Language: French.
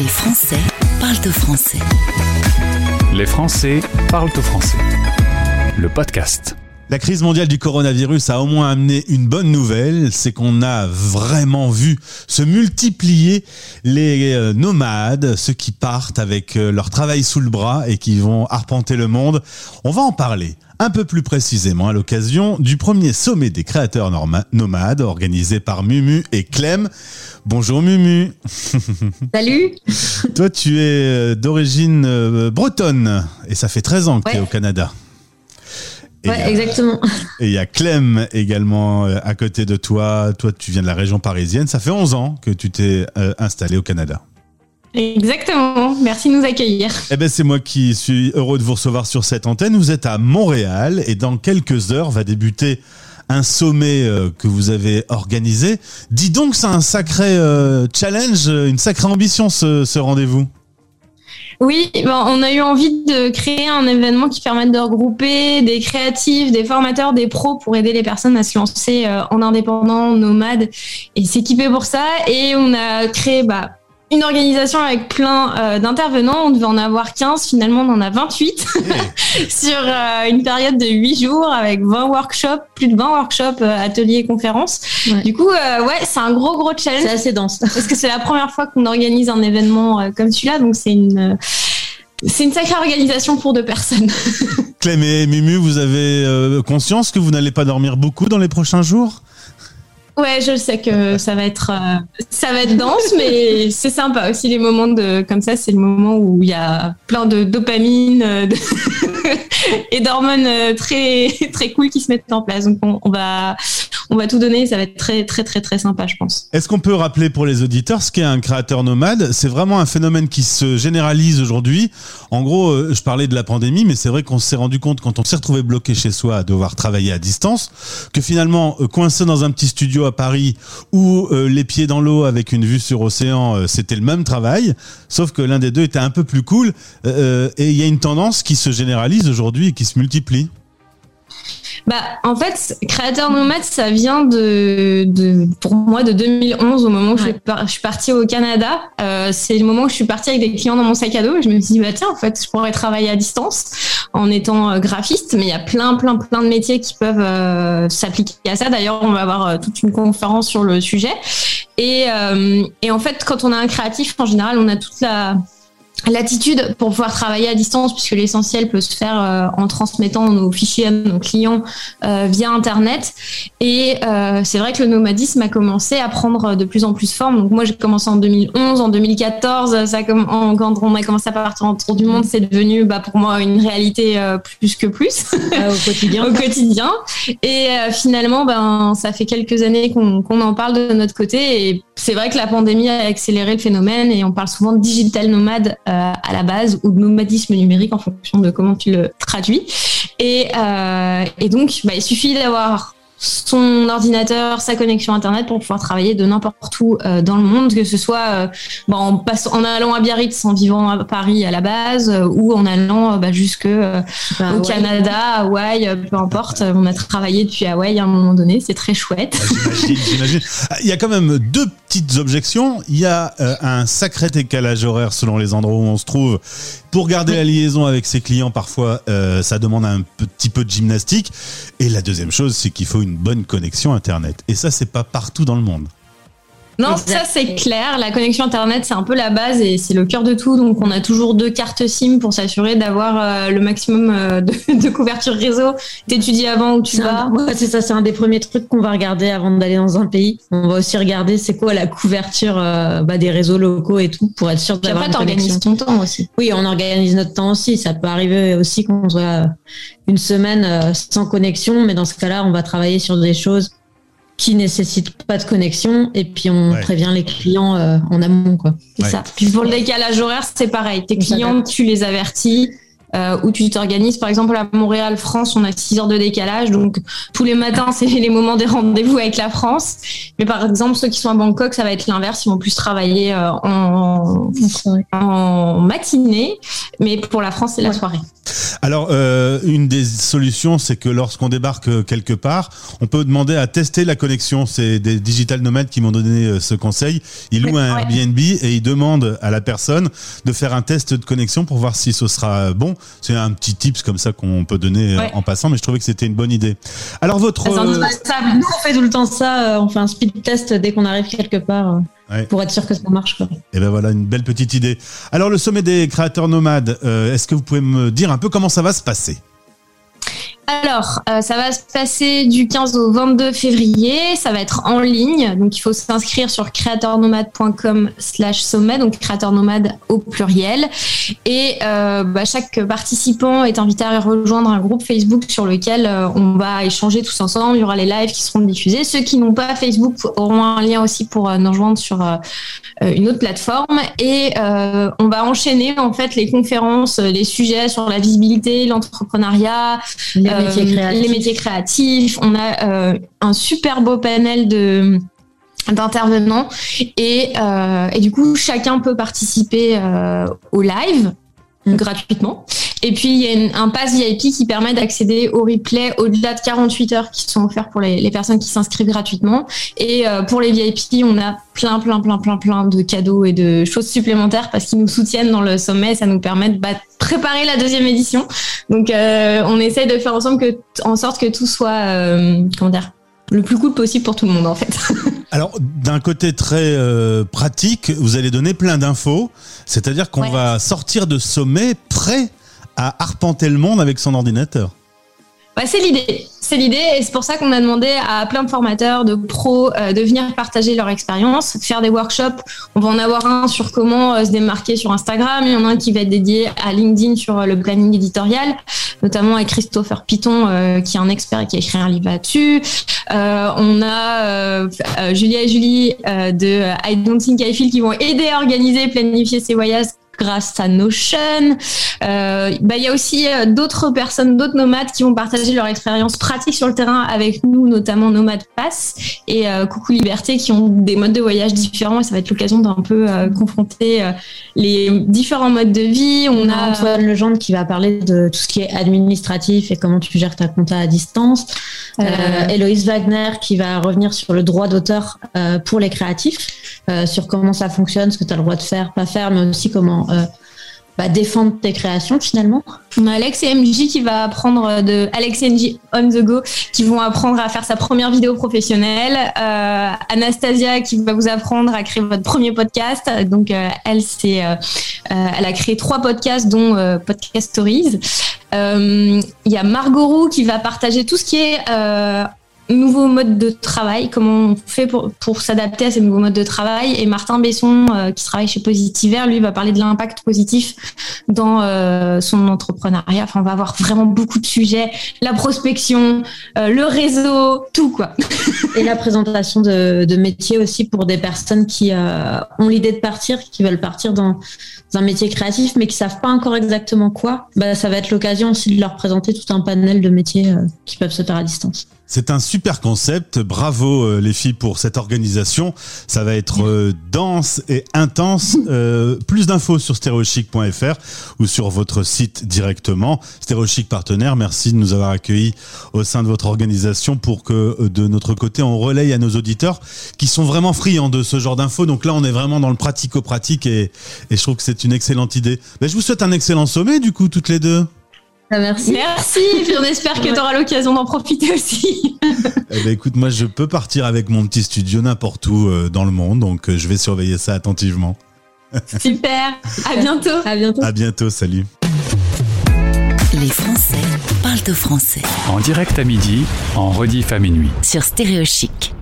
Les Français parlent au français. Les Français parlent au français. Le podcast. La crise mondiale du coronavirus a au moins amené une bonne nouvelle, c'est qu'on a vraiment vu se multiplier les euh, nomades, ceux qui partent avec euh, leur travail sous le bras et qui vont arpenter le monde. On va en parler un peu plus précisément à l'occasion du premier sommet des créateurs nomades organisé par Mumu et Clem. Bonjour Mumu. Salut. Toi tu es euh, d'origine bretonne et ça fait 13 ans que tu es au Canada. Ouais, exactement. Et il y a Clem également euh, à côté de toi. Toi, tu viens de la région parisienne. Ça fait 11 ans que tu t'es euh, installé au Canada. Exactement. Merci de nous accueillir. Eh ben, c'est moi qui suis heureux de vous recevoir sur cette antenne. Vous êtes à Montréal et dans quelques heures va débuter un sommet euh, que vous avez organisé. Dis donc, c'est un sacré challenge, une sacrée ambition ce, ce rendez-vous. Oui, ben, on a eu envie de créer un événement qui permette de regrouper des créatifs, des formateurs, des pros pour aider les personnes à se lancer euh, en indépendant, nomade et s'équiper pour ça. Et on a créé bah, une organisation avec plein euh, d'intervenants. On devait en avoir 15, finalement on en a 28 sur euh, une période de 8 jours avec 20 workshops, plus de 20 workshops, euh, ateliers, conférences. Du coup, ouais, c'est un gros gros challenge. C'est assez dense. Parce que c'est la première fois qu'on organise un événement comme celui-là, donc c'est une c'est une sacrée organisation pour deux personnes. Clem et Mumu, vous avez conscience que vous n'allez pas dormir beaucoup dans les prochains jours? Ouais, je sais que ça va être euh, ça va être dense, mais c'est sympa aussi les moments de comme ça. C'est le moment où il y a plein de dopamine euh, et d'hormones euh, très très cool qui se mettent en place. Donc on va on va tout donner. Ça va être très, très, très, très sympa, je pense. Est-ce qu'on peut rappeler pour les auditeurs ce qu'est un créateur nomade? C'est vraiment un phénomène qui se généralise aujourd'hui. En gros, euh, je parlais de la pandémie, mais c'est vrai qu'on s'est rendu compte quand on s'est retrouvé bloqué chez soi à devoir travailler à distance, que finalement, euh, coincé dans un petit studio à Paris ou euh, les pieds dans l'eau avec une vue sur océan, c'était le même travail, sauf que l'un des deux était un peu plus cool. et il y a une tendance qui se généralise aujourd'hui et qui se multiplie. Bah, en fait, créateur nomade, ça vient de, de, pour moi, de 2011, au moment où je, suis partie au Canada. Euh, c'est le moment où je suis partie avec des clients dans mon sac à dos et je me suis dit, bah tiens, en fait, je pourrais travailler à distance en étant euh, graphiste, mais il y a plein, plein, plein de métiers qui peuvent euh, s'appliquer à ça. D'ailleurs, on va avoir euh, toute une conférence sur le sujet. Et, et en fait, quand on a un créatif, en général, on a toute la L'attitude pour pouvoir travailler à distance, puisque l'essentiel peut se faire euh, en transmettant nos fichiers à nos clients euh, via Internet. Et euh, c'est vrai que le nomadisme a commencé à prendre de plus en plus forme. Donc moi, j'ai commencé en 2011, en 2014, ça, quand on a commencé à partir en tour du monde, c'est devenu bah, pour moi une réalité plus que plus au quotidien. au quotidien. Et finalement, ben, ça fait quelques années qu'on en parle de notre côté. Et c'est vrai que la pandémie a accéléré le phénomène et on parle souvent de digital nomade euh, à la base ou de nomadisme numérique en fonction de comment tu le traduis. Et, euh, donc, bah, il suffit d'avoir son ordinateur, sa connexion internet pour pouvoir travailler de n'importe où euh, dans le monde, que ce soit euh, bah, en, passant, en allant à Biarritz en vivant à Paris à la base euh, ou en allant bah, jusque bah, au Canada, Hawaï, peu importe. On a travaillé depuis Hawaï à un moment donné, c'est très chouette. Ah, Il y a quand même deux petites objections. Il y a un sacré décalage horaire selon les endroits où on se trouve pour garder la liaison avec ses clients, parfois, euh, ça demande un petit peu de gymnastique. Et la deuxième chose, c'est qu'il faut une bonne connexion Internet. Et ça, c'est pas partout dans le monde. Non, ça c'est clair. La connexion internet, c'est un peu la base et c'est le cœur de tout. Donc, on a toujours deux cartes SIM pour s'assurer d'avoir euh, le maximum euh, de, couverture réseau. T'étudies avant où tu vas. Ouais, c'est ça. C'est un des premiers trucs qu'on va regarder avant d'aller dans un pays. On va aussi regarder c'est quoi la couverture euh, bah, des réseaux locaux et tout pour être sûr d'avoir une connexion. ton temps aussi. Oui, on organise notre temps aussi. Ça peut arriver aussi qu'on soit une semaine sans connexion, mais dans ce cas-là, on va travailler sur des choses qui nécessite pas de connexion et puis on prévient les clients euh, en amont quoi. C'est ça. Puis pour le décalage horaire, c'est pareil. Tes clients, tu les avertis. Euh, où tu t'organises. Par exemple, à Montréal, France, on a 6 heures de décalage. Donc, tous les matins, c'est les moments des rendez-vous avec la France. Mais par exemple, ceux qui sont à Bangkok, ça va être l'inverse. Ils vont plus travailler euh, en, en, matinée. Mais pour la France, c'est la soirée. Alors, euh, une des solutions, c'est que lorsqu'on débarque quelque part, on peut demander à tester la connexion. C'est des digital nomades qui m'ont donné euh, ce conseil. Ils louent un Airbnb et ils demandent à la personne de faire un test de connexion pour voir si ce sera bon. C'est un petit tips comme ça qu'on peut donner euh, en passant, mais je trouvais que c'était une bonne idée. Alors votre... Nous, on fait tout le temps ça. On fait un speed test dès qu'on arrive quelque part. Pour être sûr que ça marche. Et eh ben voilà, une belle petite idée. Alors le sommet des créateurs nomades, euh, est-ce que vous pouvez me dire un peu comment ça va se passer? Alors, euh, ça va se passer du 15 au 22 février. Ça va être en ligne. Donc, il faut s'inscrire sur créateurnomade.com slash sommet. Donc, créateur nomade au pluriel. Et euh, bah, chaque participant est invité à rejoindre un groupe Facebook sur lequel euh, on va échanger tous ensemble. Il y aura les lives qui seront diffusés. Ceux qui n'ont pas Facebook auront un lien aussi pour nous rejoindre sur une autre plateforme. Et on va enchaîner, en fait, les conférences, les sujets sur la visibilité, l'entrepreneuriat, les métiers créatifs. On a euh, un super beau panel de d'intervenants et, euh, et, du coup chacun peut participer au live mm. gratuitement et puis, il y a un pass VIP qui permet d'accéder au replay au-delà de 48 heures qui sont offerts pour les, personnes qui s'inscrivent gratuitement. Et euh, pour les VIP, on a plein, plein, plein, plein, plein de cadeaux et de choses supplémentaires parce qu'ils nous soutiennent dans le sommet. Ça nous permet de bah, préparer la deuxième édition. Donc, euh, on essaye de faire ensemble que, en sorte que tout soit, euh, comment dire, le plus cool possible pour tout le monde en fait. Alors d'un côté très pratique, vous allez donner plein d'infos, c'est-à-dire qu'on va sortir de sommet prêt à arpenter le monde avec son ordinateur. Bah, c'est l'idée. C'est l'idée et c'est pour ça qu'on a demandé à plein de formateurs, de pros, euh, de venir partager leur expérience, faire des workshops. On va en avoir un sur comment euh, se démarquer sur Instagram. Il y en a un qui va être dédié à LinkedIn sur euh, le planning éditorial, notamment avec Christopher Piton, qui est un expert et qui a écrit un livre là-dessus. on a Julia et Julie de I Don't Think I Feel qui vont aider à organiser, planifier ses voyages grâce à Notion. Euh, bah, il y a aussi euh, d'autres personnes, d'autres nomades qui vont partager leur expérience pratique sur le terrain avec nous, notamment Nomade Pass et euh, Coucou Liberté, qui ont des modes de voyage différents. Et ça va être l'occasion d'un peu confronter les différents modes de vie. On, a Antoine Legendre qui va parler de tout ce qui est administratif et comment tu gères ta compta à distance. Héloïse Wagner qui va revenir sur le droit d'auteur pour les créatifs, sur comment ça fonctionne, ce que tu as le droit de faire, pas faire, mais aussi comment euh, bah, défendre tes créations finalement. On a Alex et MJ qui va apprendre de Alex et MJ on the go qui vont apprendre à faire sa première vidéo professionnelle. Euh, Anastasia qui va vous apprendre à créer votre premier podcast. Donc euh, elle c'est elle a créé trois podcasts dont Podcast Stories. Il y a Margot Roux qui va partager tout ce qui est nouveaux modes de travail, comment on fait pour, pour s'adapter à ces nouveaux modes de travail. Et Martin Besson, euh, qui travaille chez Positiver, lui va parler de l'impact positif dans euh, son entrepreneuriat. Enfin, on va avoir vraiment beaucoup de sujets, la prospection, euh, le réseau, tout quoi. Et la présentation de, de métiers aussi pour des personnes qui ont l'idée de partir, qui veulent partir dans un métier créatif, mais qui savent pas encore exactement quoi. Bah, ça va être l'occasion aussi de leur présenter tout un panel de métiers qui peuvent se faire à distance. C'est un super concept. Bravo euh, les filles pour cette organisation. Ça va être euh, dense et intense. Euh, plus d'infos sur stereochic.fr ou sur votre site directement. Stereochic partenaire, merci de nous avoir accueillis au sein de votre organisation pour que de notre côté on relaye à nos auditeurs qui sont vraiment friands de ce genre d'infos. Donc là on est vraiment dans le pratico-pratique et, et je trouve que c'est une excellente idée. Mais je vous souhaite un excellent sommet du coup toutes les deux. Ah, merci. Merci. Puis on espère que tu auras l'occasion d'en profiter aussi. eh ben, écoute, moi, je peux partir avec mon petit studio n'importe où euh, dans le monde, donc euh, je vais surveiller ça attentivement. Super. À bientôt. À bientôt. À bientôt. Salut. Les Français parlent au français. En direct à midi, en rediff à minuit. Sur Stéréo Chic.